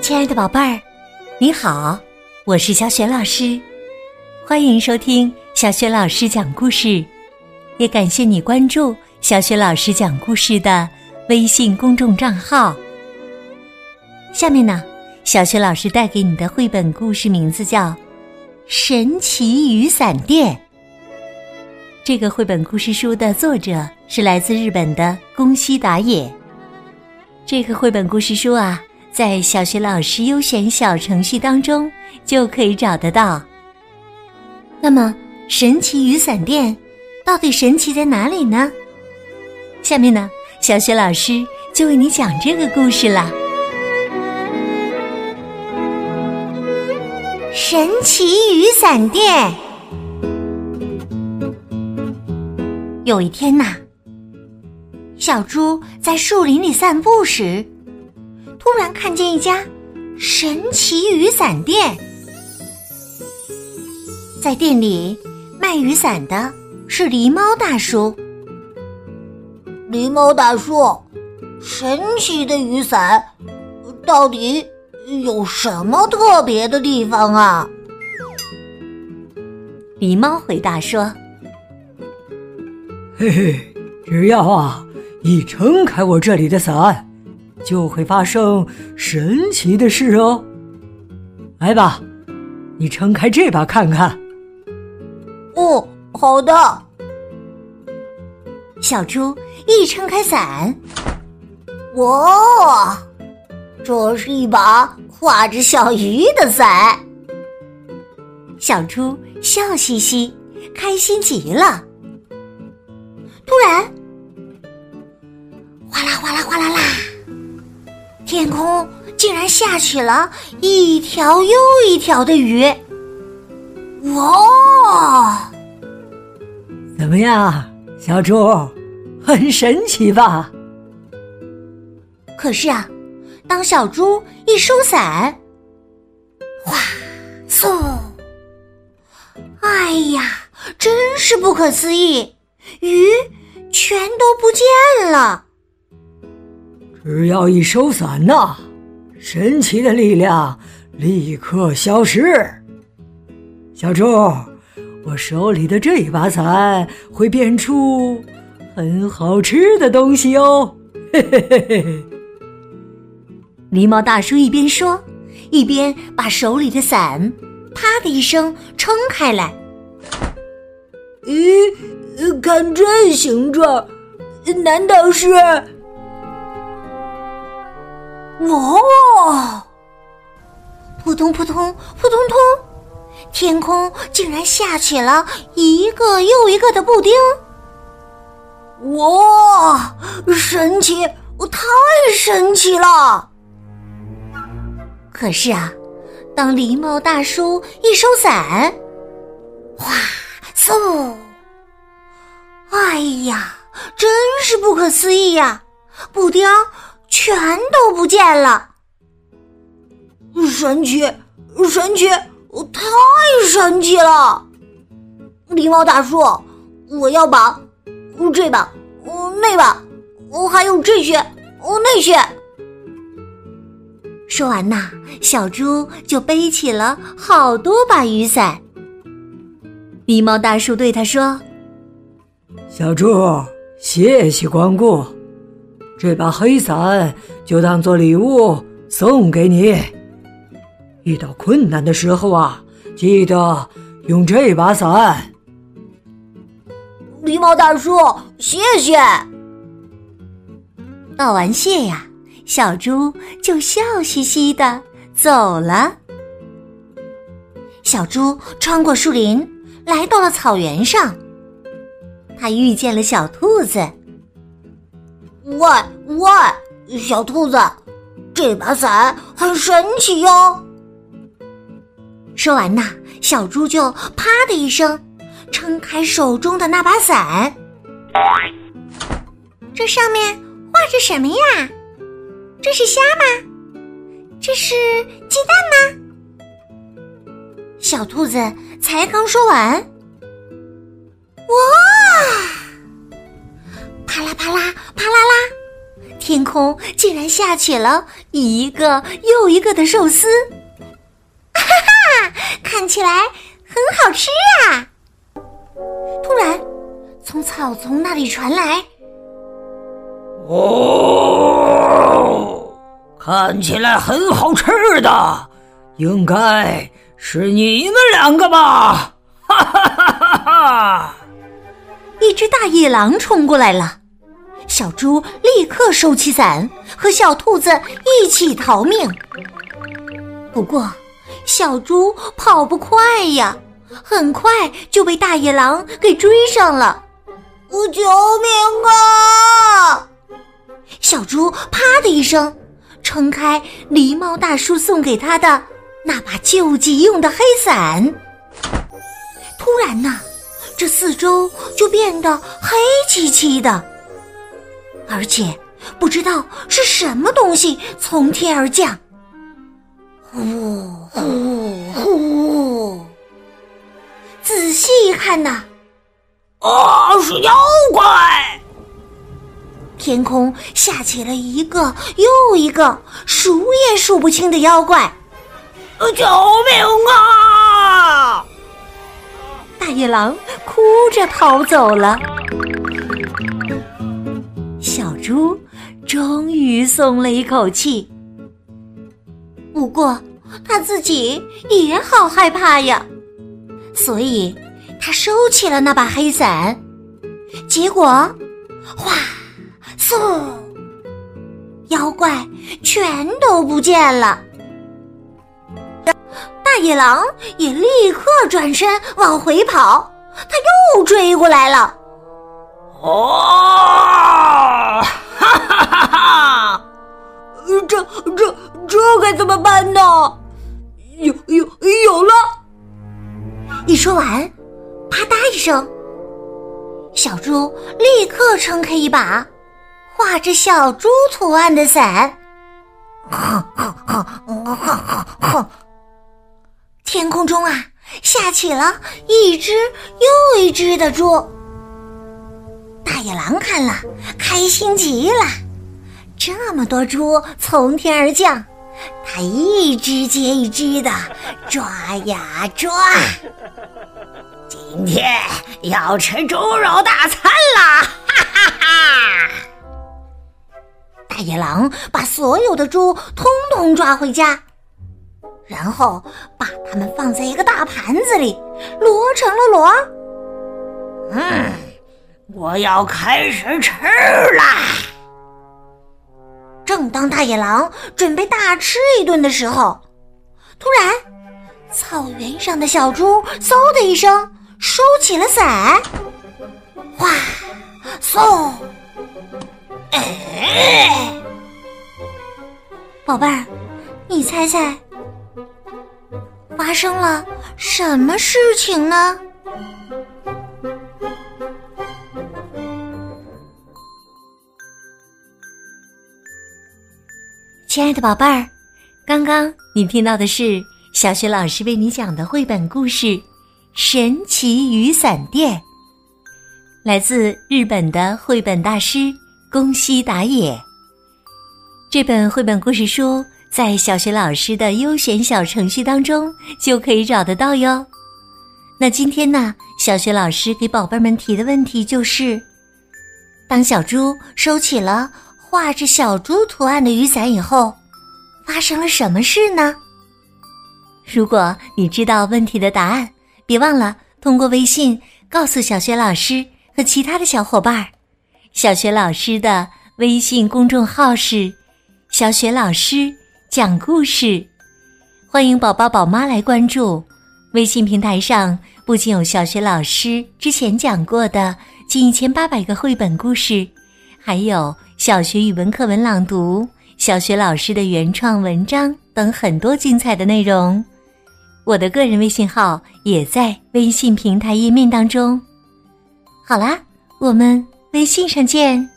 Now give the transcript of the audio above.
亲爱的宝贝儿，你好，我是小雪老师，欢迎收听小雪老师讲故事，也感谢你关注小雪老师讲故事的微信公众账号。下面呢，小雪老师带给你的绘本故事名字叫《神奇雨伞店》。这个绘本故事书的作者是来自日本的宫西达也。这个绘本故事书啊。在小学老师优选小程序当中就可以找得到。那么，神奇雨伞店到底神奇在哪里呢？下面呢，小学老师就为你讲这个故事了。神奇雨伞店。有一天呐，小猪在树林里散步时。突然看见一家神奇雨伞店，在店里卖雨伞的是狸猫大叔。狸猫大叔，神奇的雨伞到底有什么特别的地方啊？狸猫回答说：“嘿嘿，只要啊一撑开我这里的伞。”就会发生神奇的事哦！来吧，你撑开这把看看。哦，好的。小猪一撑开伞，哇，这是一把画着小鱼的伞。小猪笑嘻嘻，开心极了。突然，哗啦哗啦哗啦啦！天空竟然下起了一条又一条的鱼，哇！怎么样，小猪，很神奇吧？可是啊，当小猪一收伞，哗，嗖！哎呀，真是不可思议，鱼全都不见了。只要一收伞呐，神奇的力量立刻消失。小猪，我手里的这一把伞会变出很好吃的东西哦！嘿嘿嘿嘿。狸猫大叔一边说，一边把手里的伞“啪”的一声撑开来。咦，看这形状，难道是？哦！扑通扑通扑通通，天空竟然下起了一个又一个的布丁！哇，神奇！太神奇了！可是啊，当狸猫大叔一收伞，哗嗖！哎呀，真是不可思议呀！布丁。全都不见了！神奇，神奇，太神奇了！狸猫大叔，我要把这把、那把，还有这些、那些。说完呐，小猪就背起了好多把雨伞。狸猫大叔对他说：“小猪，谢谢光顾。”这把黑伞就当做礼物送给你。遇到困难的时候啊，记得用这把伞。狸猫大叔，谢谢。道完谢呀，小猪就笑嘻嘻的走了。小猪穿过树林，来到了草原上。他遇见了小兔子。喂喂，小兔子，这把伞很神奇哟！说完呢，小猪就啪的一声撑开手中的那把伞。这上面画着什么呀？这是虾吗？这是鸡蛋吗？小兔子才刚说完，哇！啪啦啪啦啪啦啦，天空竟然下起了一个又一个的寿司，哈哈，看起来很好吃啊！突然，从草丛那里传来：“哦，看起来很好吃的，应该是你们两个吧？”哈哈哈哈哈！一只大野狼冲过来了。小猪立刻收起伞，和小兔子一起逃命。不过，小猪跑不快呀，很快就被大野狼给追上了。我救命啊！小猪啪的一声，撑开狸猫大叔送给他的那把救急用的黑伞。突然呢，这四周就变得黑漆漆的。而且不知道是什么东西从天而降，呼呼呼！仔细一看呐，啊，是妖怪！天空下起了一个又一个数也数不清的妖怪，救命啊！大野狼哭着逃走了。猪终于松了一口气，不过他自己也好害怕呀，所以他收起了那把黑伞。结果，哗，嗖，妖怪全都不见了。大野狼也立刻转身往回跑，他又追过来了。哦，这这这该怎么办呢？有有有了！一说完，啪嗒一声，小猪立刻撑开一把画着小猪图案的伞。天空中啊，下起了一只又一只的猪。大野狼看了，开心极了。这么多猪从天而降，它一只接一只的抓呀抓。今天要吃猪肉大餐啦！哈哈哈！大野狼把所有的猪通通抓回家，然后把它们放在一个大盘子里，摞成了摞。嗯。我要开始吃啦！正当大野狼准备大吃一顿的时候，突然，草原上的小猪嗖的一声收起了伞，哗，嗖，哎，宝贝儿，你猜猜发生了什么事情呢？亲爱的宝贝儿，刚刚你听到的是小雪老师为你讲的绘本故事《神奇雨伞店》，来自日本的绘本大师宫西达也。这本绘本故事书在小雪老师的优选小程序当中就可以找得到哟。那今天呢，小雪老师给宝贝们提的问题就是：当小猪收起了。画着小猪图案的雨伞以后，发生了什么事呢？如果你知道问题的答案，别忘了通过微信告诉小雪老师和其他的小伙伴。小雪老师的微信公众号是“小雪老师讲故事”，欢迎宝宝宝妈来关注。微信平台上不仅有小雪老师之前讲过的近一千八百个绘本故事，还有。小学语文课文朗读、小学老师的原创文章等很多精彩的内容，我的个人微信号也在微信平台页面当中。好啦，我们微信上见。